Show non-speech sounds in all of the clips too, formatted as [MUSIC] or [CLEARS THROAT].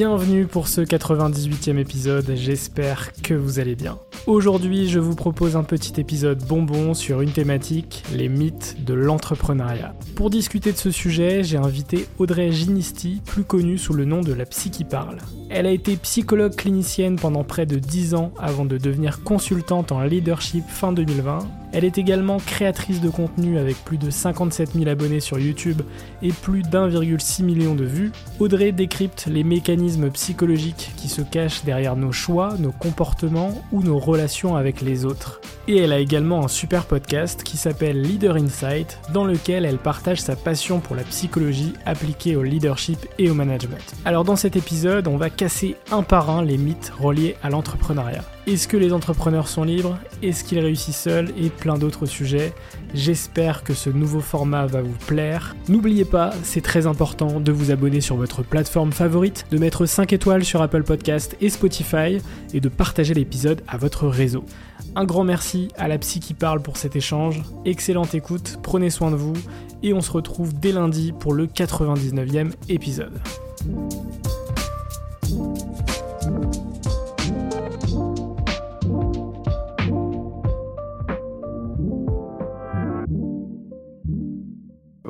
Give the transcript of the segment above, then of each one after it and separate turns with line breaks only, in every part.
Bienvenue pour ce 98e épisode, j'espère que vous allez bien. Aujourd'hui, je vous propose un petit épisode bonbon sur une thématique, les mythes de l'entrepreneuriat. Pour discuter de ce sujet, j'ai invité Audrey Ginisti, plus connue sous le nom de la psy qui parle. Elle a été psychologue clinicienne pendant près de 10 ans avant de devenir consultante en leadership fin 2020. Elle est également créatrice de contenu avec plus de 57 000 abonnés sur YouTube et plus d'1,6 million de vues. Audrey décrypte les mécanismes psychologiques qui se cachent derrière nos choix, nos comportements ou nos relations avec les autres. Et elle a également un super podcast qui s'appelle Leader Insight, dans lequel elle partage sa passion pour la psychologie appliquée au leadership et au management. Alors dans cet épisode, on va casser un par un les mythes reliés à l'entrepreneuriat. Est-ce que les entrepreneurs sont libres? Est-ce qu'ils réussissent seuls? Et plein d'autres sujets. J'espère que ce nouveau format va vous plaire. N'oubliez pas, c'est très important de vous abonner sur votre plateforme favorite, de mettre 5 étoiles sur Apple Podcast et Spotify et de partager l'épisode à votre réseau. Un grand merci à la psy qui parle pour cet échange. Excellente écoute, prenez soin de vous et on se retrouve dès lundi pour le 99e épisode.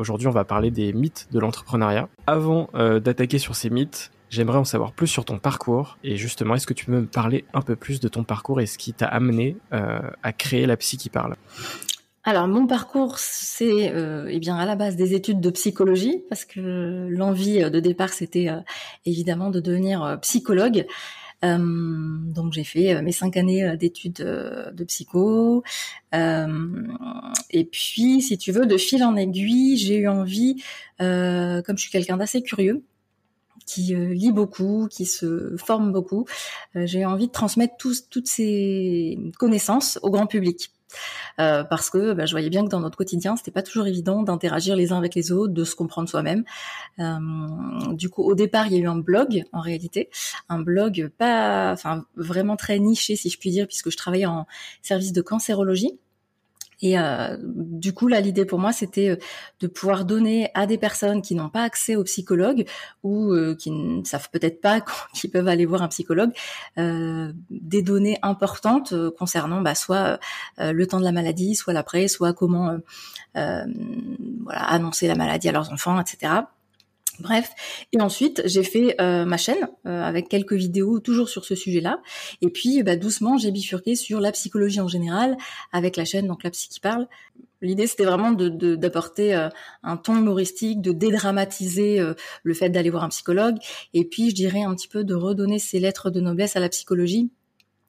Aujourd'hui, on va parler des mythes de l'entrepreneuriat. Avant euh, d'attaquer sur ces mythes, j'aimerais en savoir plus sur ton parcours. Et justement, est-ce que tu peux me parler un peu plus de ton parcours et ce qui t'a amené euh, à créer la psy qui parle?
Alors mon parcours, c'est euh, eh bien à la base des études de psychologie parce que l'envie de départ c'était évidemment de devenir psychologue. Euh, donc j'ai fait euh, mes cinq années euh, d'études de psycho. et puis, si tu veux, de fil en aiguille, j'ai eu envie, comme je suis quelqu'un d'assez curieux, qui lit beaucoup, qui se forme beaucoup, j'ai eu envie de transmettre toutes ces connaissances au grand public. Euh, parce que bah, je voyais bien que dans notre quotidien, c'était pas toujours évident d'interagir les uns avec les autres, de se comprendre soi-même. Euh, du coup, au départ, il y a eu un blog en réalité, un blog pas, enfin vraiment très niché si je puis dire, puisque je travaillais en service de cancérologie. Et euh, du coup, là, l'idée pour moi, c'était euh, de pouvoir donner à des personnes qui n'ont pas accès au psychologue ou euh, qui ne savent peut-être pas [LAUGHS] qu'ils peuvent aller voir un psychologue, euh, des données importantes concernant bah, soit le temps de la maladie, soit l'après, soit comment voilà, annoncer la maladie à leurs enfants, etc. Bref, et ensuite j'ai fait euh, ma chaîne euh, avec quelques vidéos toujours sur ce sujet-là. Et puis bah, doucement j'ai bifurqué sur la psychologie en général avec la chaîne donc la psy qui parle. L'idée c'était vraiment de d'apporter euh, un ton humoristique, de dédramatiser le fait d'aller voir un psychologue, et puis je dirais un petit peu de redonner ses lettres de noblesse à la psychologie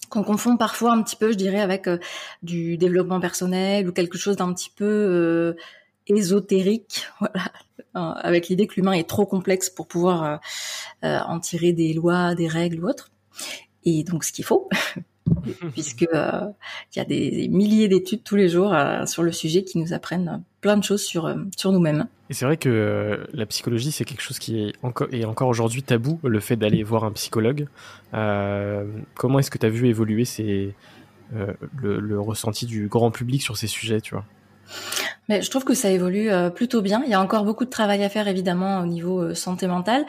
qu'on confond parfois un petit peu, je dirais, avec du développement personnel ou quelque chose d'un petit peu ésotérique, [LAUGHS] voilà, avec l'idée que l'humain est trop complexe pour pouvoir en tirer des lois, des règles ou autres. Et donc, ce qu'il faut, [LAUGHS] puisque euh, il y a des, milliers d'études tous les jours euh, sur le sujet qui nous apprennent plein de choses sur euh, nous-mêmes.
Et c'est vrai que la psychologie c'est quelque chose qui est encore aujourd'hui tabou, le fait d'aller voir un psychologue. comment est-ce que tu as vu évoluer le, le ressenti du grand public sur ces sujets, tu vois?
Mais je trouve que ça évolue euh, plutôt bien. Il y a encore beaucoup de travail à faire évidemment au niveau euh, santé mentale,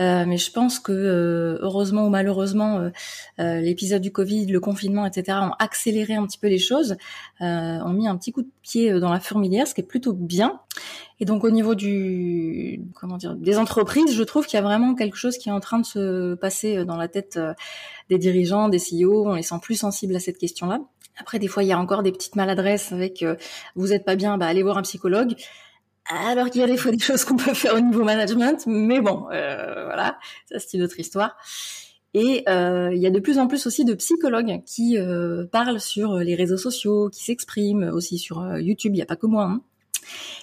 euh, mais je pense que heureusement ou malheureusement, l'épisode du Covid, le confinement, etc. ont accéléré un petit peu les choses, ont mis un petit coup de pied dans la fourmilière, ce qui est plutôt bien. Et donc au niveau du comment dire des entreprises, je trouve qu'il y a vraiment quelque chose qui est en train de se passer dans la tête des dirigeants, des CEO. On les sent plus sensibles à cette question-là. Après, des fois, il y a encore des petites maladresses avec euh, vous êtes pas bien, bah allez voir un psychologue. Alors qu'il y a des fois des choses qu'on peut faire au niveau management, mais bon, euh, voilà, ça c'est une autre histoire. Et euh, il y a de plus en plus aussi de psychologues qui parlent sur les réseaux sociaux, qui s'expriment aussi sur YouTube. Il n'y a pas que moi. Hein.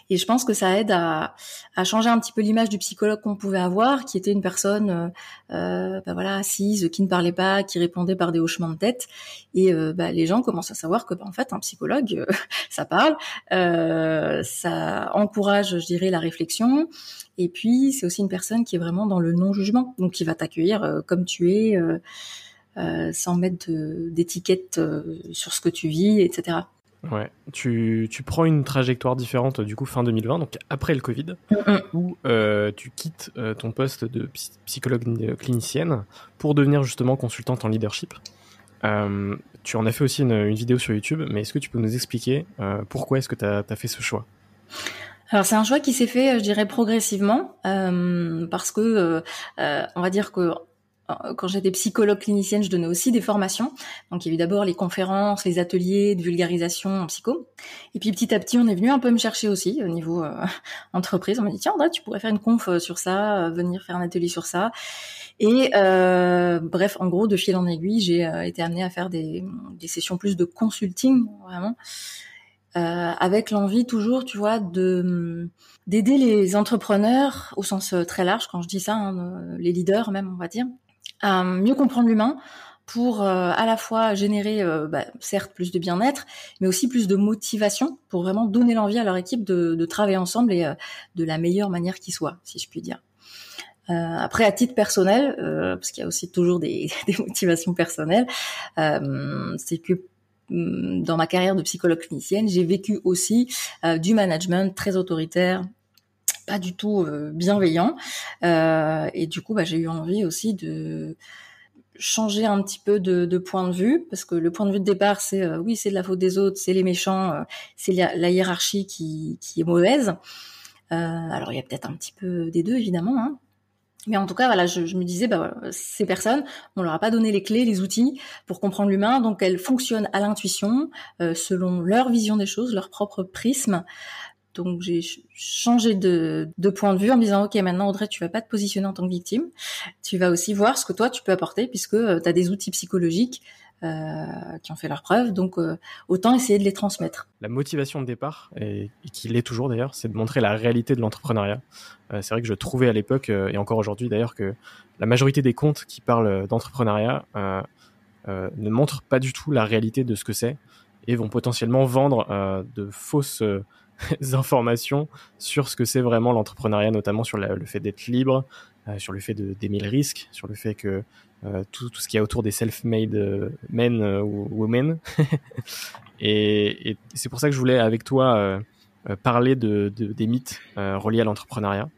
Et je pense que ça aide à, à changer un petit peu l'image du psychologue qu'on pouvait avoir, qui était une personne, euh, euh bah voilà, assise, qui ne parlait pas, qui répondait par des hochements de tête. Et euh, bah, les gens commencent à savoir que, bah, en fait, un psychologue, euh, [LAUGHS] ça parle, euh, ça encourage, je dirais, la réflexion. Et puis, c'est aussi une personne qui est vraiment dans le non-jugement, donc qui va t'accueillir comme tu es. Euh, sans mettre d'étiquette sur ce que tu vis, etc.
Ouais, tu, tu, prends une trajectoire différente du coup fin 2020, donc après le Covid, où euh, tu quittes euh, ton poste de psychologue clinicienne pour devenir justement consultante en leadership. Euh, tu en as fait aussi une, une, vidéo sur YouTube, mais est-ce que tu peux nous expliquer euh, pourquoi est-ce que tu as, as, fait ce choix?
Alors c'est un choix qui s'est fait, je dirais, progressivement, parce que on va dire que euh, quand j'étais psychologue clinicienne, je donnais aussi des formations. Donc il y a eu d'abord les conférences, les ateliers de vulgarisation en psycho. Et puis petit à petit, on est venu un peu me chercher aussi au niveau euh, [LAUGHS] entreprise. On m'a dit tiens André, tu pourrais faire une conf euh, sur ça, venir faire un atelier sur ça. Et euh, bref, en gros, de fil en aiguille, j'ai été amenée à faire des, sessions plus de consulting, vraiment, euh, avec l'envie toujours, tu vois, de d'aider les entrepreneurs au sens très large. Quand je dis ça, hein, les leaders même, on va dire, à mieux comprendre l'humain pour euh, à la fois générer, euh, bah, certes, plus de bien-être, mais aussi plus de motivation pour vraiment donner l'envie à leur équipe de, de travailler ensemble et euh, de la meilleure manière qui soit, si je puis dire. après, à titre personnel, parce qu'il y a aussi toujours des, [LAUGHS] des motivations personnelles, c'est que mm, dans ma carrière de psychologue clinicienne, j'ai vécu aussi du management très autoritaire, pas du tout euh, bienveillant. Euh, et du coup, bah, j'ai eu envie aussi de changer un petit peu de, point de vue parce que le point de vue de départ c'est euh, oui c'est de la faute des autres c'est les méchants c'est la, hiérarchie qui, est mauvaise alors il y a peut-être un petit peu des deux évidemment hein. mais en tout cas voilà je, me disais bah ces personnes on leur a pas donné les clés les outils pour comprendre l'humain donc elles fonctionnent à l'intuition selon leur vision des choses leur propre prisme donc j'ai changé de, point de vue en me disant ok maintenant Audrey tu vas pas te positionner en tant que victime, tu vas aussi voir ce que toi tu peux apporter puisque euh, tu as des outils psychologiques euh, qui ont fait leur preuve, donc euh, autant essayer de les transmettre.
La motivation de départ, et qui l'est toujours d'ailleurs, c'est de montrer la réalité de l'entrepreneuriat. c'est vrai que je trouvais à l'époque, et encore aujourd'hui d'ailleurs, que la majorité des comptes qui parlent d'entrepreneuriat ne montrent pas du tout la réalité de ce que c'est et vont potentiellement vendre de fausses [LAUGHS] informations sur ce que c'est vraiment l'entrepreneuriat, notamment sur le fait d'être libre, euh, sur le fait d'aimer le risque, sur le fait que euh, tout, tout, ce qui est autour des self-made euh, men ou women. [LAUGHS] et, et c'est pour ça que je voulais avec toi parler de, de, des mythes reliés à l'entrepreneuriat.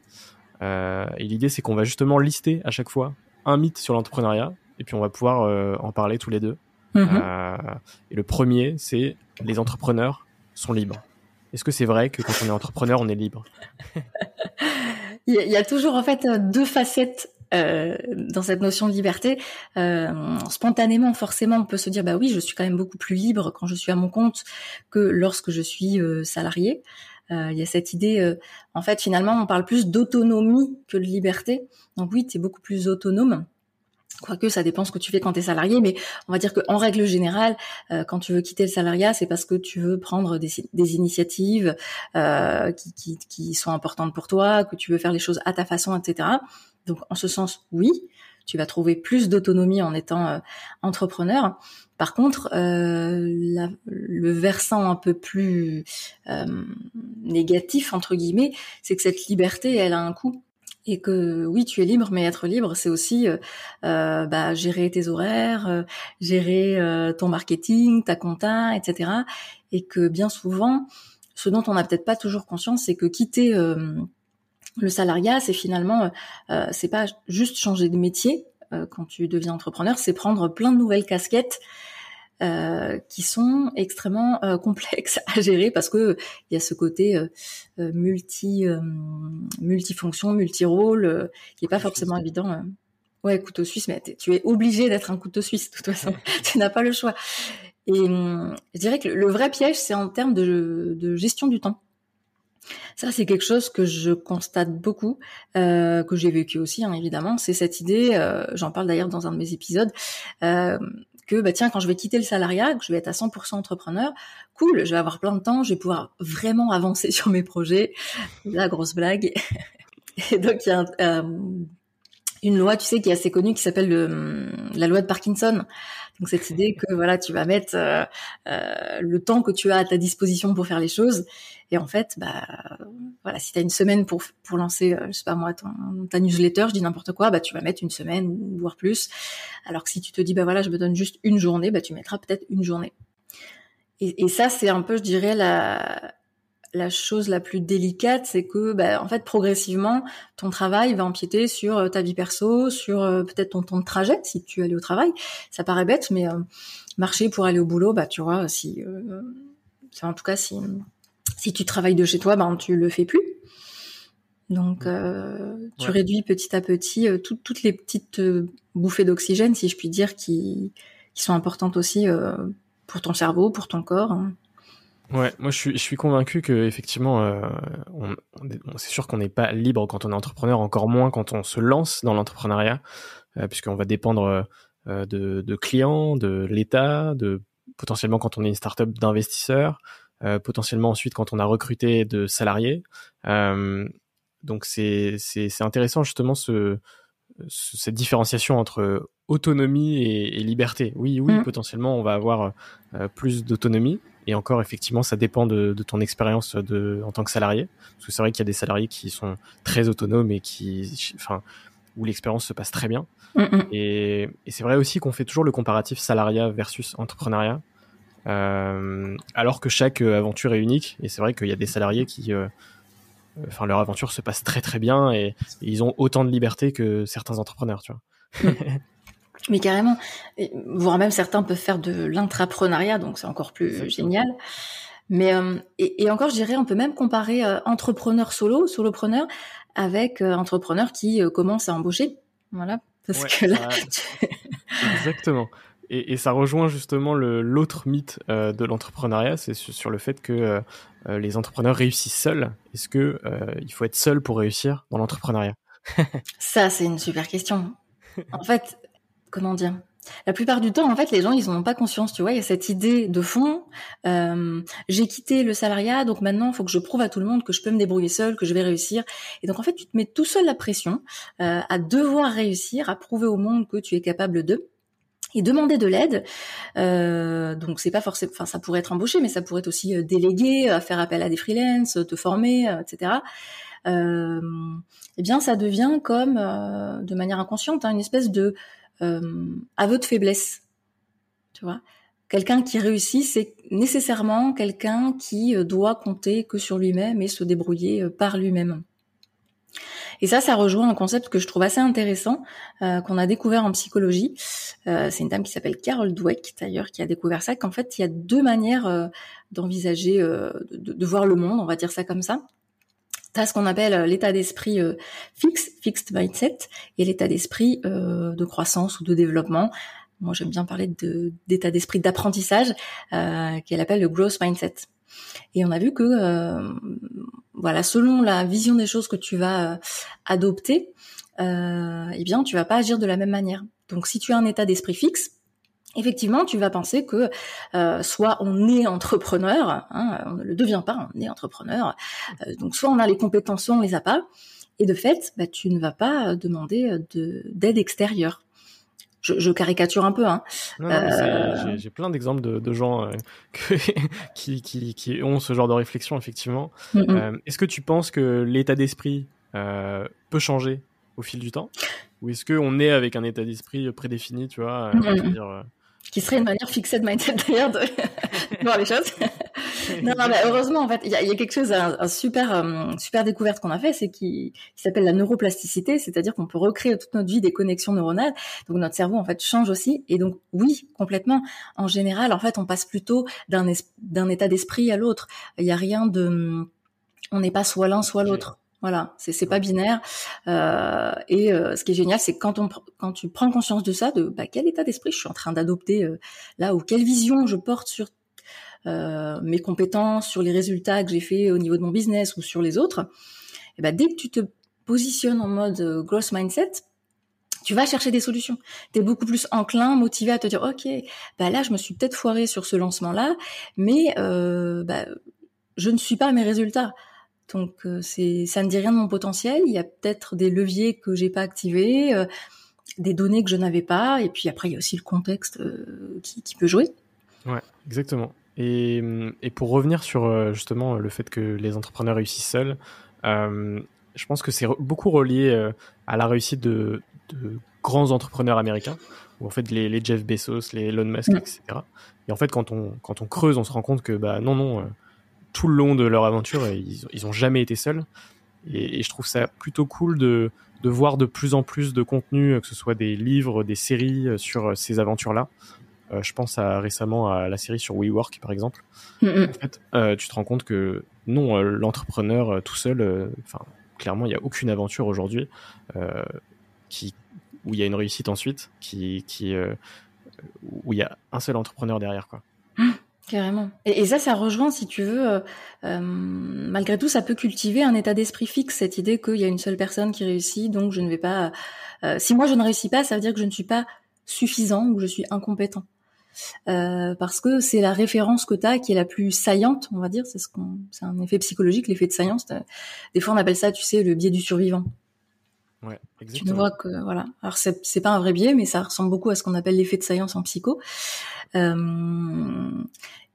et l'idée, c'est qu'on va justement lister à chaque fois un mythe sur l'entrepreneuriat, et puis on va pouvoir en parler tous les deux. Mm-hmm. et le premier, c'est les entrepreneurs sont libres. Est-ce que c'est vrai que quand on est entrepreneur, on est libre? [LAUGHS]
Il y a toujours en fait deux facettes euh, dans cette notion de liberté. Euh, spontanément, forcément, on peut se dire bah oui, je suis quand même beaucoup plus libre quand je suis à mon compte que lorsque je suis euh, salarié. Euh, il y a cette idée, euh, en fait, finalement, on parle plus d'autonomie que de liberté. Donc oui, tu es beaucoup plus autonome. Quoique ça dépend ce que tu fais quand tu es salarié, mais on va dire qu'en règle générale, euh, quand tu veux quitter le salariat, c'est parce que tu veux prendre des, initiatives euh, qui, qui, sont importantes pour toi, que tu veux faire les choses à ta façon, etc. Donc en ce sens, oui, tu vas trouver plus d'autonomie en étant euh, entrepreneur. Par contre, le versant un peu plus négatif entre guillemets, c'est que cette liberté, elle a un coût et que oui, tu es libre, mais être libre, c'est aussi euh, euh bah, gérer tes horaires, euh, gérer euh, ton marketing, ta compta, etc. Et que bien souvent, ce dont on n'a peut-être pas toujours conscience, c'est que quitter le salariat, c'est finalement, c'est pas juste changer de métier quand tu deviens entrepreneur, c'est prendre plein de nouvelles casquettes euh, qui sont extrêmement euh, complexes [LAUGHS] à gérer parce que il y a ce côté euh, multi multifonction, multi-rôle qui est pas forcément évident. Ouais, couteau suisse, mais tu es obligé d'être un couteau suisse de toute façon. [LAUGHS] tu n'as pas le choix. Et je dirais que le vrai piège, c'est en termes de, de gestion du temps. Ça, c'est quelque chose que je constate beaucoup, euh, que j'ai vécu aussi, hein, évidemment. C'est cette idée, euh, j'en parle d'ailleurs dans un de mes épisodes, euh, que bah tiens, quand je vais quitter le salariat, que je vais être à 100% entrepreneur, cool, je vais avoir plein de temps, je vais pouvoir vraiment avancer [LAUGHS] sur mes projets. La grosse blague. [LAUGHS] Et donc il y a un, une loi, tu sais, qui est assez connue, qui s'appelle la loi de Parkinson. Donc cette idée que voilà, tu vas mettre euh, euh, le temps que tu as à ta disposition pour faire les choses. Et en fait, bah voilà, si tu as une semaine pour pour lancer, euh, je sais pas moi, ton, ta newsletter, je dis n'importe quoi, bah tu vas mettre une semaine voire plus. Alors que si tu te dis bah voilà, je me donne juste une journée, bah tu mettras peut-être une journée. Et, et ça, c'est un peu, je dirais, la la chose la plus délicate, c'est que, bah, en fait, progressivement, ton travail va empiéter sur euh, ta vie perso, sur euh, peut-être ton temps de trajet si tu allais au travail. Ça paraît bête, mais euh, marcher pour aller au boulot, bah, tu vois, si, en tout cas, si si tu travailles de chez toi, bah, tu le fais plus. Donc, tu réduis petit à petit toutes les petites bouffées d'oxygène, si je puis dire, qui, qui sont importantes aussi pour ton cerveau, pour ton corps. Hein.
Ouais, moi je suis, je suis convaincu que effectivement, euh, on, c'est sûr qu'on n'est pas libre quand on est entrepreneur, encore moins quand on se lance dans l'entrepreneuriat, euh, puisqu'on va dépendre euh, de, de, clients, de l'État, de potentiellement quand on est une startup d'investisseurs, euh, potentiellement ensuite quand on a recruté de salariés. Euh, donc c'est c'est intéressant justement ce, cette différenciation entre autonomie et, et liberté. Oui, oui, mmh. potentiellement on va avoir plus d'autonomie et encore, effectivement, ça dépend de, de ton expérience de, en tant que salarié. Parce que c'est vrai qu'il y a des salariés qui sont très autonomes et qui, enfin, où l'expérience se passe très bien. Mm, mm. Et, et c'est vrai aussi qu'on fait toujours le comparatif salariat versus entrepreneuriat. Euh, alors que chaque aventure est unique. Et c'est vrai qu'il y a des salariés qui, euh, enfin, leur aventure se passe très très bien et, et, ils ont autant de liberté que certains entrepreneurs, tu vois. [LAUGHS]
Mais carrément, voire même certains peuvent faire de l'intrapreneuriat, donc c'est encore plus génial. Mais euh, et, encore, je dirais, on peut même comparer euh, entrepreneur solo, solopreneur, avec euh, entrepreneur qui commence à embaucher. Voilà, parce que là. [LAUGHS] [LAUGHS]
Exactement. Et, et, ça rejoint justement l'autre mythe de l'entrepreneuriat, c'est sur, le fait que les entrepreneurs réussissent seuls. Est-ce que il faut être seul pour réussir dans l'entrepreneuriat?
Ça, c'est une super question. En fait, comment dire la plupart du temps, en fait, les gens, ils n'en ont pas conscience, tu vois. Il y a cette idée de fond. Euh, j'ai quitté le salariat, donc maintenant, il faut que je prouve à tout le monde que je peux me débrouiller seul, que je vais réussir. Et donc, en fait, tu te mets tout seul la pression euh, à devoir réussir, à prouver au monde que tu es capable de et demander de l'aide. Euh, donc c'est pas forcément, enfin ça pourrait être embauché, mais ça pourrait être aussi euh, délégué, à faire appel à des freelances, te former, etc. Euh, eh bien, ça devient comme, de manière inconsciente, hein, une espèce de euh, aveu de faiblesse. Tu Quelqu'un qui réussit, c'est nécessairement quelqu'un qui euh, doit compter que sur lui-même et se débrouiller euh, par lui-même. Et ça, ça rejoint un concept que je trouve assez intéressant, qu'on a découvert en psychologie. c'est une dame qui s'appelle Carol Dweck, d'ailleurs, qui a découvert ça, qu'en fait, il y a deux manières d'envisager, de, de, voir le monde, on va dire ça comme ça. T'as ce qu'on appelle euh, l'état d'esprit euh, fixe, fixed mindset, et l'état d'esprit euh, de croissance ou de développement. Moi, j'aime bien parler d'état d'esprit d'apprentissage, qu'elle appelle le growth mindset. Et on a vu que, voilà, selon la vision des choses que tu vas adopter, eh bien, tu vas pas agir de la même manière. Donc si tu as un état d'esprit fixe, effectivement, tu vas penser que euh, soit on est entrepreneur, hein, on ne le devient pas, on est entrepreneur. Euh, donc soit on a les compétences, soit on les a pas. Et de fait, bah, tu ne vas pas demander d'aide extérieure. Je, caricature un peu. Hein.
Euh, j'ai plein d'exemples de, gens [LAUGHS] qui, qui, ont ce genre de réflexion, effectivement. Mm, mm. Est-ce que tu penses que l'état d'esprit peut changer au fil du temps? Ou est-ce qu'on est avec un état d'esprit prédéfini, tu vois
mm, qui serait une manière fixée de mindset d'ailleurs de [LAUGHS] voir les choses. [LAUGHS] non, non, mais heureusement, en fait, il y a, y a, quelque chose, un, super, euh, super découverte qu'on a fait, c'est qui, qui s'appelle la neuroplasticité, c'est-à-dire qu'on peut recréer toute notre vie des connexions neuronales. Donc notre cerveau, en fait, change aussi. Et donc, oui, complètement. En général, en fait, on passe plutôt d'un d'un état d'esprit à l'autre. Il y a rien de, on n'est pas soit l'un soit l'autre. Voilà, c'est c'est pas binaire. Euh, et euh, ce qui est génial, c'est quand on quand tu prends conscience de ça, de bah, quel état d'esprit je suis en train d'adopter euh, là, ou quelle vision je porte sur mes compétences, sur les résultats que j'ai fait au niveau de mon business ou sur les autres. Et bah, dès que tu te positionnes en mode growth mindset, tu vas chercher des solutions. Tu es beaucoup plus enclin, motivé à te dire, OK, bah là, je me suis peut-être foiré sur ce lancement-là, mais bah, je ne suis pas à mes résultats. Donc euh, c'est ça ne dit rien de mon potentiel. Il y a peut-être des leviers que j'ai pas activés, euh, des données que je n'avais pas, et puis après il y a aussi le contexte euh, qui, qui, peut jouer.
Ouais, exactement. Et, et, pour revenir sur justement le fait que les entrepreneurs réussissent seuls, je pense que c'est beaucoup relié à la réussite de, de, grands entrepreneurs américains, ou en fait les, les Jeff Bezos, les Elon Musk, etc. Et en fait, quand on, quand on creuse, on se rend compte que bah non, non tout le long de leur aventure, ils, ils ont jamais été seuls. Et, je trouve ça plutôt cool de, de, voir de plus en plus de contenu, que ce soit des livres, des séries euh, sur euh, ces aventures-là. Euh, je pense à récemment à la série sur WeWork, par exemple. En fait, tu te rends compte que non, l'entrepreneur tout seul, enfin, clairement, il n'y a aucune aventure aujourd'hui qui où il y a une réussite ensuite, qui, qui où il y a un seul entrepreneur derrière, quoi.
Carrément. Et, ça, ça rejoint, si tu veux, euh, euh, malgré tout, ça peut cultiver un état d'esprit fixe, cette idée qu'il y a une seule personne qui réussit, donc je ne vais pas... Euh, si moi je ne réussis pas, ça veut dire que je ne suis pas suffisant ou que je suis incompétent. parce que c'est la référence que tu as qui est la plus saillante, on va dire. C'est ce qu'on, c'est un effet psychologique, l'effet de saillance. Des fois, on appelle ça, tu sais, le biais du survivant.
Ouais,
exactement. Tu vois que voilà. Alors c'est c'est pas un vrai biais, mais ça ressemble beaucoup à ce qu'on appelle l'effet de saillance en psycho. Euh,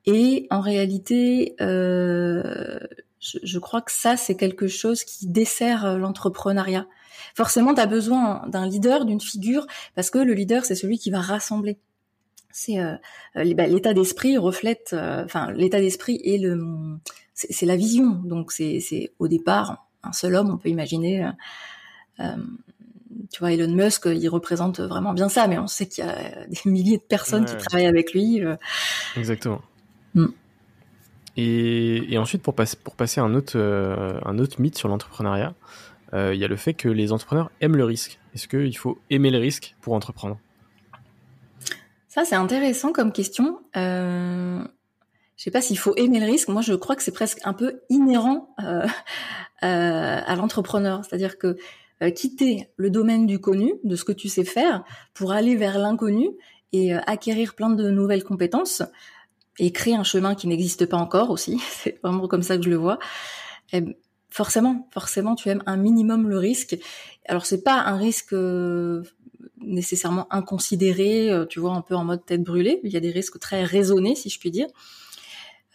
et en réalité, euh, je, je, crois que ça c'est quelque chose qui dessert euh, l'entrepreneuriat. Forcément, tu as besoin d'un leader, d'une figure, parce que le leader c'est celui qui va rassembler. C'est euh, bah, l'état d'esprit reflète, enfin l'état d'esprit et le, c'est la vision. Donc c'est au départ un seul homme, on peut imaginer euh, tu vois, Elon Musk, il représente vraiment bien ça, mais on sait qu'il y a des [LAUGHS] milliers de personnes qui travaillent avec lui. Euh.
Exactement. Mm. Et, ensuite, pour passer, pour passer à un autre, euh, un autre mythe sur l'entrepreneuriat, il y a le fait que les entrepreneurs aiment le risque. Est-ce qu'il faut aimer le risque pour entreprendre?
Ça, c'est intéressant comme question. Euh, je sais pas s'il faut aimer le risque. Moi, je crois que c'est presque un peu inhérent [LAUGHS] à l'entrepreneur. C'est-à-dire que euh, quitter le domaine du connu, de ce que tu sais faire, pour aller vers l'inconnu et euh, acquérir plein de nouvelles compétences et créer un chemin qui n'existe pas encore aussi. [LAUGHS] C'est vraiment comme ça que je le vois. forcément, forcément, tu aimes un minimum le risque. Alors c'est pas un risque euh, nécessairement inconsidéré, tu vois, un peu en mode tête brûlée. Il y a des risques très raisonnés, si je puis dire.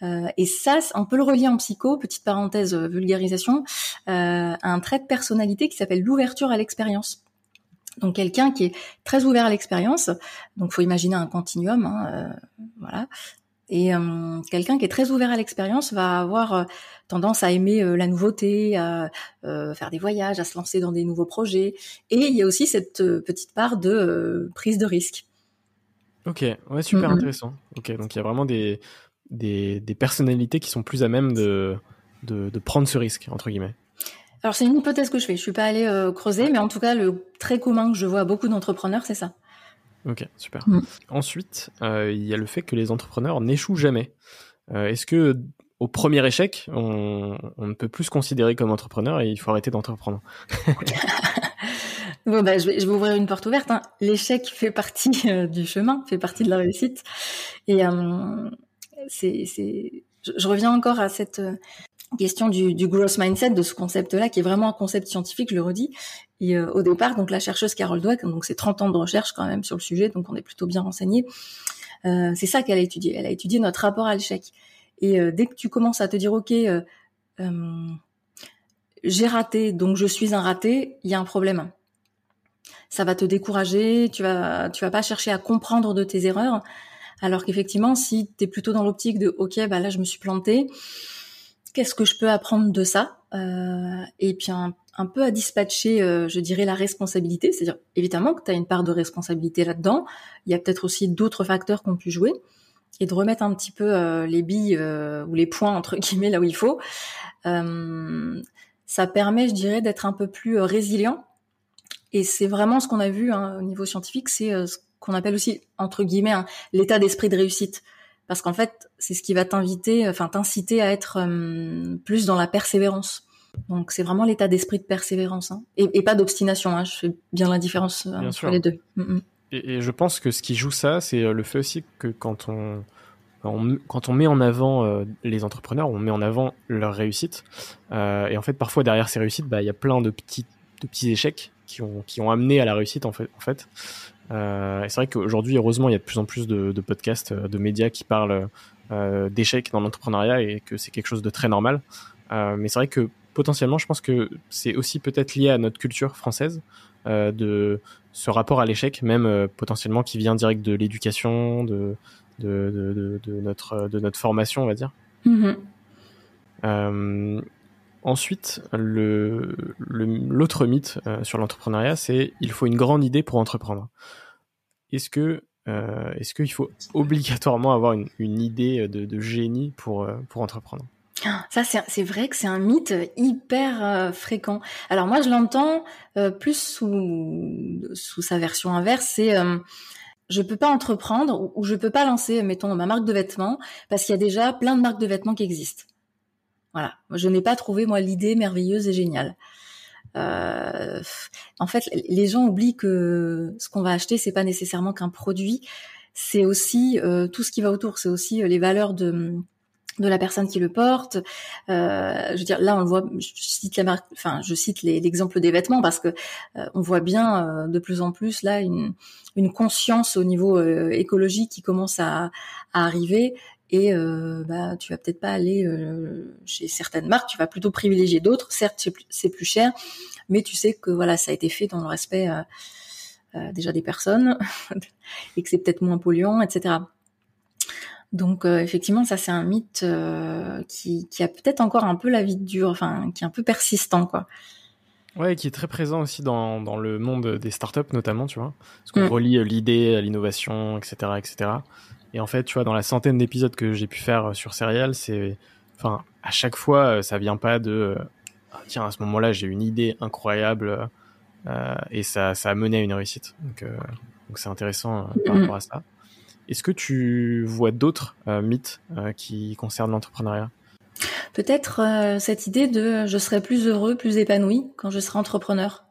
Euh, et ça, on peut le relier en psycho, petite parenthèse euh, vulgarisation, euh, un trait de personnalité qui s'appelle l'ouverture à l'expérience. Donc quelqu'un qui est très ouvert à l'expérience, donc faut imaginer un continuum, hein, voilà. Et quelqu'un qui est très ouvert à l'expérience va avoir tendance à aimer la nouveauté, à faire des voyages, à se lancer dans des nouveaux projets. Et il y a aussi cette petite part de prise de risque.
Ok, ouais, super intéressant. Ok, donc il y a vraiment des, des, personnalités qui sont plus à même de, de, prendre ce risque, entre guillemets
Alors c'est une hypothèse que je fais, je suis pas allée euh, creuser, mais en tout cas le très commun que je vois à beaucoup d'entrepreneurs, c'est ça.
Ok, super. Mm. Ensuite, euh, il y a le fait que les entrepreneurs n'échouent jamais. Euh, est-ce que au premier échec, on, ne peut plus se considérer comme entrepreneur et il faut arrêter d'entreprendre? [LAUGHS]
Bon, bah, je, vais, je vais ouvrir une porte ouverte. Hein. L'échec fait partie du chemin, fait partie de la réussite. Et c'est, c'est, je, reviens encore à cette question du, du growth mindset, de ce concept-là, qui est vraiment un concept scientifique, je le redis. Et au départ, donc la chercheuse Carol Dweck, donc c'est 30 ans de recherche quand même sur le sujet, donc on est plutôt bien renseigné. Euh, c'est ça qu'elle a étudié. Elle a étudié notre rapport à l'échec. Et euh, dès que tu commences à te dire, ok, euh, j'ai raté, donc je suis un raté, il y a un problème. Ça va te décourager, tu vas, tu vas pas chercher à comprendre de tes erreurs. Alors qu'effectivement, si tu es plutôt dans l'optique de, ok, bah là je me suis planté, qu'est-ce que je peux apprendre de ça euh, Et puis un, peu à dispatcher, euh, je dirais, la responsabilité. C'est-à-dire, évidemment que tu as une part de responsabilité là-dedans. Il y a peut-être aussi d'autres facteurs qu'on pu jouer. Et de remettre un petit peu euh, les billes ou les points, entre guillemets, là où il faut. ça permet, je dirais, d'être un peu plus résilient. Et c'est vraiment ce qu'on a vu hein, au niveau scientifique, c'est ce qu'on appelle aussi, entre guillemets, hein, l'état d'esprit de réussite parce qu'en fait, c'est ce qui va t'inviter, enfin t'inciter à être euh, plus dans la persévérance. Donc c'est vraiment l'état d'esprit de persévérance hein. et, pas d'obstination. Hein. Je fais bien la différence euh, entre les deux. Mm,
mm. Et, je pense que ce qui joue ça, c'est euh, le fait aussi que quand on, quand on met en avant les entrepreneurs, on met en avant leur réussite. et en fait, parfois derrière ces réussites, bah, il y a plein de petits, de petits échecs qui ont, qui ont amené à la réussite en fait. En fait. Euh, c'est vrai qu'aujourd'hui, heureusement, il y a de plus en plus de, de podcasts, euh, de médias qui parlent euh, d'échecs dans l'entrepreneuriat et que c'est quelque chose de très normal. Euh, mais c'est vrai que potentiellement, je pense que c'est aussi peut-être lié à notre culture française euh, de ce rapport à l'échec, même potentiellement qui vient direct de l'éducation, de de, de, de, notre de notre formation, on va dire. Mm-hmm. Euh, ensuite, l'autre mythe sur l'entrepreneuriat, c'est il faut une grande idée pour entreprendre est-ce que euh, est-ce qu'il faut obligatoirement avoir une, idée de, génie pour, euh, pour entreprendre?
Ça, c'est vrai que c'est un mythe hyper euh, fréquent. Alors moi, je l'entends plus sous, sous sa version inverse, c'est je peux pas entreprendre ou, je peux pas lancer, mettons, ma marque de vêtements parce qu'il y a déjà plein de marques de vêtements qui existent. Voilà, je n'ai pas trouvé moi l'idée merveilleuse et géniale. Euh, en fait, les gens oublient que ce qu'on va acheter, c'est pas nécessairement qu'un produit, c'est aussi euh, tout ce qui va autour. C'est aussi euh, les valeurs de de la personne qui le porte. Euh, je veux dire, là, on le voit. Je cite la marque, enfin, je cite l'exemple des vêtements parce que on voit bien de plus en plus là une, une conscience au niveau écologique qui commence à, à arriver et euh, bah tu vas peut-être pas aller euh, chez certaines marques, tu vas plutôt privilégier d'autres. Certes, c'est plus, cher, mais tu sais que voilà, ça a été fait dans le respect euh, déjà des personnes [LAUGHS] et que c'est peut-être moins polluant, etc. Donc effectivement, ça c'est un mythe qui, qui, a peut-être encore un peu la vie dure, enfin qui est un peu persistant quoi.
Ouais, qui est très présent aussi dans, dans le monde des startups notamment, tu vois, parce qu'on mm. relie l'idée à l'innovation, etc., etc. Et en fait, tu vois, dans la centaine d'épisodes que j'ai pu faire euh, sur Serial, c'est, enfin, à chaque fois, euh, ça vient pas de, euh, ah, tiens, à ce moment-là, j'ai une idée incroyable euh, et ça, ça a mené à une réussite. Donc, donc c'est intéressant par rapport à ça. Est-ce que tu vois d'autres mythes qui concernent l'entrepreneuriat?
Peut-être cette idée de je serai plus heureux, plus épanoui quand je serai entrepreneur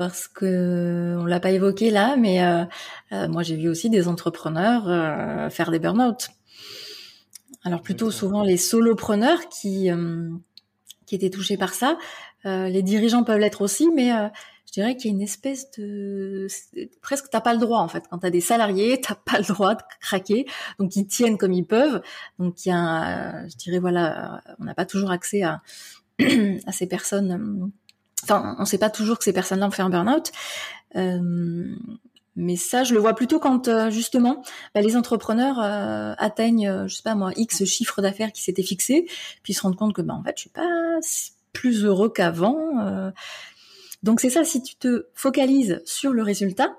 parce que on l'a pas évoqué là, mais euh, euh, moi j'ai vu aussi des entrepreneurs euh, faire des burn-out. Alors plutôt souvent les solopreneurs qui qui étaient touchés par ça. les dirigeants peuvent l'être aussi, mais je dirais qu'il y a une espèce de presque t'as pas le droit en fait quand t'as des salariés t'as pas le droit de craquer donc ils tiennent comme ils peuvent donc il y a je dirais voilà on n'a pas toujours accès à [CLEARS THROAT] à ces personnes On ne sait pas toujours que ces personnes-là ont fait un burn-out. Euh, mais ça, je le vois plutôt quand euh, justement bah, les entrepreneurs euh, atteignent, je sais pas moi, X chiffre d'affaires qui s'était fixé, puis se rendent compte que bah, en fait, je suis pas plus heureux qu'avant. Donc c'est ça, si tu te focalises sur le résultat,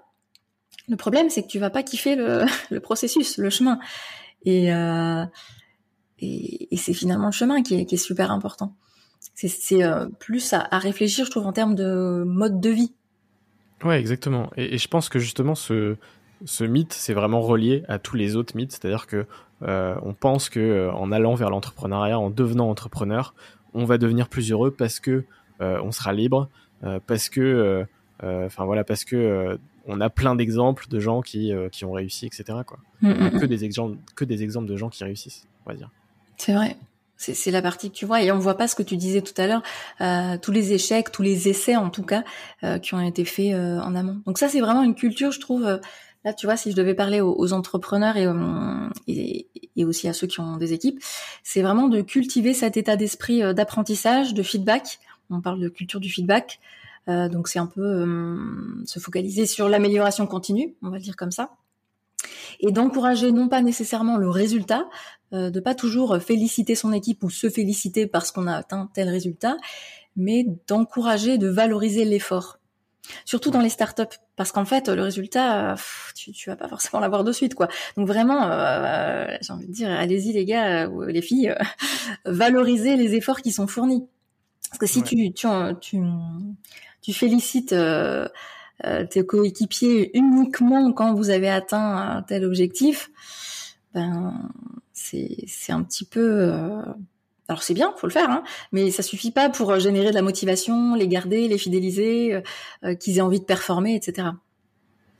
le problème c'est que tu vas pas kiffer le, [LAUGHS] le processus, le chemin. Et, c'est finalement le chemin qui est super important c'est euh, plus à, réfléchir, je trouve, en termes de mode de vie.
Ouais, exactement. Et, je pense que justement, ce, ce mythe, c'est vraiment relié à tous les autres mythes. C'est-à-dire que euh, on pense que euh, en allant vers l'entrepreneuriat, en devenant entrepreneur, on va devenir plus heureux parce que on sera libre, parce que Enfin voilà, parce que on a plein d'exemples de gens qui, qui ont réussi, etc. Quoi. Mm, que des exemples, que des exemples de gens qui réussissent, on va dire.
C'est vrai. C'est la partie que tu vois et on voit pas ce que tu disais tout à l'heure, euh, tous les échecs, tous les essais en tout cas euh, qui ont été faits euh, en amont. Donc ça c'est vraiment une culture, je trouve. là tu vois, si je devais parler aux, entrepreneurs et, et, aussi à ceux qui ont des équipes, c'est vraiment de cultiver cet état d'esprit d'apprentissage, de feedback. On parle de culture du feedback. donc c'est un peu se focaliser sur l'amélioration continue, on va le dire comme ça et d'encourager non pas nécessairement le résultat, euh, de pas toujours féliciter son équipe ou se féliciter parce qu'on a atteint tel résultat, mais d'encourager, de valoriser l'effort. Surtout dans les startups, parce qu'en fait, le résultat, tu, tu vas pas forcément l'avoir de suite, quoi. Donc vraiment, euh, j'ai envie de dire, allez-y les gars ou les filles, [LAUGHS] valorisez les efforts qui sont fournis. Parce que si tu, tu, tu, tu félicites euh, euh, tes coéquipiers uniquement quand vous avez atteint un tel objectif, ben c'est un petit peu euh, alors c'est bien, faut le faire, hein, mais ça suffit pas pour générer de la motivation, les garder, les fidéliser, euh, qu'ils aient envie de performer, etc.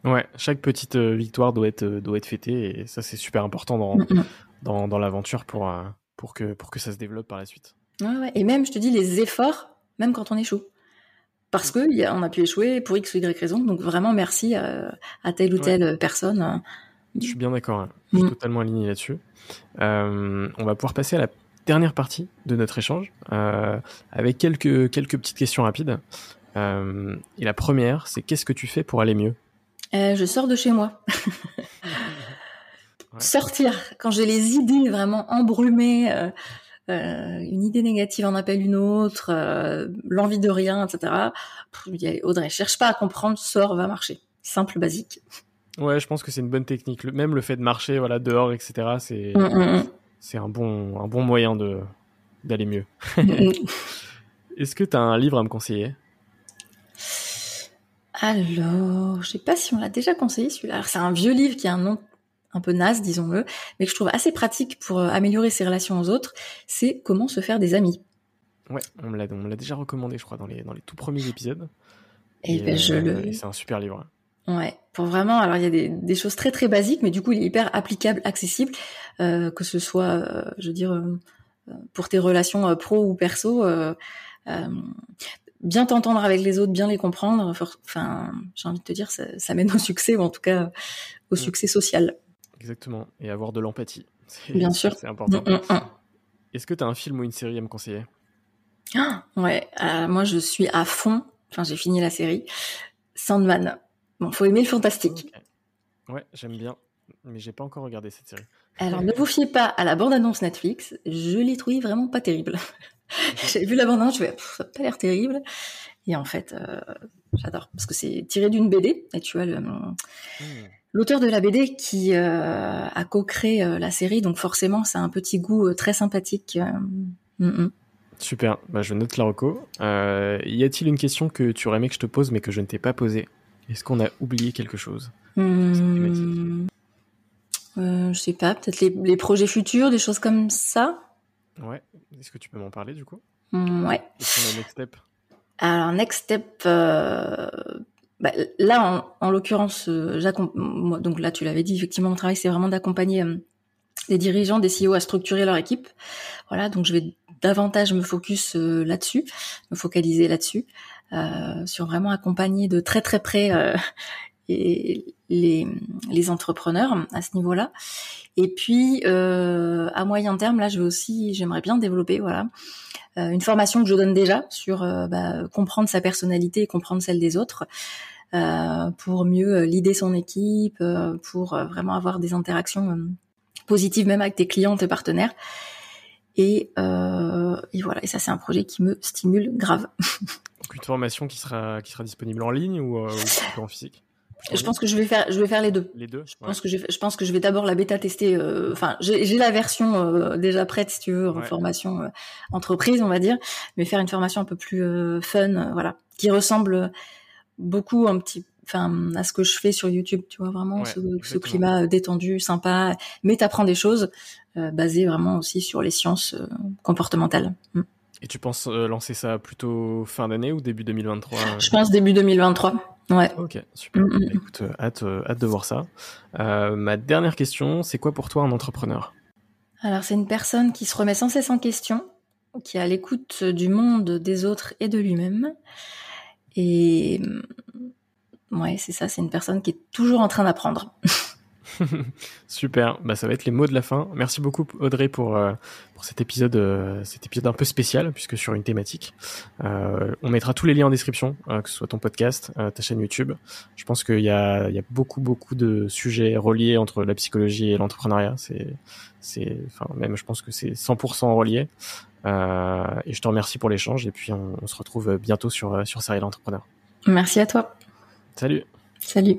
Ouais, chaque petite victoire doit être doit être fêtée et ça c'est super important dans mm, mm. dans, dans l'aventure pour pour que pour que ça se développe par la suite.
Ouais, ouais. Et même je te dis les efforts, même quand on échoue parce que on a pu échouer pour x ou y raison. Donc vraiment merci à, telle ou telle personne.
Je suis bien d'accord. Hein. Je suis mm. totalement aligné là-dessus. Euh, on va pouvoir passer à la dernière partie de notre échange euh, avec quelques quelques petites questions rapides. Euh, et la première, c'est qu'est-ce que tu fais pour aller mieux?
Je sors de chez moi. [LAUGHS] Sortir quand j'ai les idées vraiment embrumées euh, une idée négative en appelle une autre, euh, l'envie de rien, etc. Audrey, cherche pas à comprendre, sors, va marcher. Simple, basique.
Ouais, je pense que c'est une bonne technique. Même le fait de marcher, voilà, dehors, etc. C'est mm, mm, mm. c'est un bon un bon moyen de d'aller mieux. [LAUGHS] Est-ce que tu as un livre à me conseiller?
Alors, je sais pas si on l'a déjà conseillé celui-là. c'est un vieux livre qui a un nom un peu naze, disons-le, mais que je trouve assez pratique pour euh, améliorer ses relations aux autres, c'est comment se faire des amis.
Ouais, on me l'a, déjà recommandé, je crois, dans les, dans les tout premiers épisodes.
Et, ben, je euh, le...
c'est un super livre.
Ouais, pour vraiment, alors il y a des, des, choses très très basiques, mais du coup il est hyper applicable, accessible, euh, que ce soit, je veux dire, pour tes relations pro ou perso, bien t'entendre avec les autres, bien les comprendre. Enfin, j'ai envie de te dire, ça, ça mène au succès, ou en tout cas au mm. succès social.
Exactement. Et avoir de l'empathie. [LAUGHS]
Bien sûr.
C'est important. Mm, mm, mm. Est-ce que tu as un film ou une série à me conseiller?
Ah, Ouais, euh, moi je suis à fond. Enfin, j'ai fini la série. Sandman. Bon, faut aimer le fantastique.
Ouais, j'aime bien. Mais j'ai pas encore regardé cette série.
Alors, [LAUGHS] ne vous fiez pas à la bande-annonce Netflix. Je l'ai trouvé vraiment pas terrible. [LAUGHS] j'ai vu la bande-annonce, je me ça n'a pas l'air terrible. Et en fait, euh, j'adore. Parce que c'est tiré d'une BD. Et tu vois, le, l'auteur de la BD qui euh, a co-créé euh, la série, donc forcément, c'est un petit goût euh, très sympathique.
Mm, mm. Super, bah, je note la reco. y a-t-il une question que tu aurais aimé que je te pose mais que je ne t'ai pas posée? Est-ce qu'on a oublié quelque chose?
Hmm. Je sais pas, peut-être les, projets futurs, des choses comme ça?
Ouais, est-ce que tu peux m'en parler du coup?
Hmm, Ouais.
Est-ce next step?
Alors, next step, bah, là, en, l'occurrence, euh, donc là, tu l'avais dit, effectivement, mon travail, c'est vraiment d'accompagner euh, les dirigeants, des CEO à structurer leur équipe. Voilà, donc je vais davantage me focus euh, là-dessus, me focaliser là-dessus, sur vraiment accompagner de très très près les, entrepreneurs à ce niveau-là. Et puis à moyen terme, là, je vais aussi, j'aimerais bien développer, voilà, une formation que je donne déjà sur bah, comprendre sa personnalité et comprendre celle des autres. Euh, pour mieux euh, lider son équipe, euh, pour vraiment avoir des interactions positives même avec tes clients, tes partenaires. Et, et voilà, et ça c'est un projet qui me stimule grave. [LAUGHS]
Donc une formation qui sera qui sera disponible en ligne ou, en physique?
Je pense que je vais faire, je vais faire les deux.
Les deux.
Je pense que je, je pense que je vais d'abord la bêta tester. Enfin, j'ai la version déjà prête, si tu veux, en formation entreprise, on va dire, mais faire une formation un peu plus fun, voilà, qui ressemble beaucoup un petit enfin à ce que je fais sur YouTube tu vois vraiment ce, climat euh, détendu sympa mais t'apprends des choses euh, basées vraiment aussi sur les sciences euh, comportementales mm.
et tu penses lancer ça plutôt fin d'année ou début 2023
je pense début 2023 Ouais.
Ok, super.
Mm, mm.
Bah, écoute, euh, hâte, euh, hâte de voir ça. Euh, ma dernière question, c'est quoi pour toi un entrepreneur?
Alors, c'est une personne qui se remet sans cesse en question, qui est à l'écoute du monde, des autres et de lui-même. Et mm, ouais, c'est ça, c'est une personne qui est toujours en train d'apprendre. [LAUGHS] [LAUGHS]
Super, bah, ça va être les mots de la fin. Merci beaucoup Audrey pour, euh, pour cet épisode, euh, cet épisode un peu spécial puisque sur une thématique. Euh, on mettra tous les liens en description, euh, que ce soit ton podcast, ta chaîne YouTube. Je pense qu'il y a, il y a beaucoup beaucoup de sujets reliés entre la psychologie et l'entrepreneuriat. C'est, c'est, enfin même je pense que c'est 100% relié. Et je te remercie pour l'échange et puis on, on se retrouve bientôt sur sur Serial Entrepreneur.
Merci à toi.
Salut.
Salut.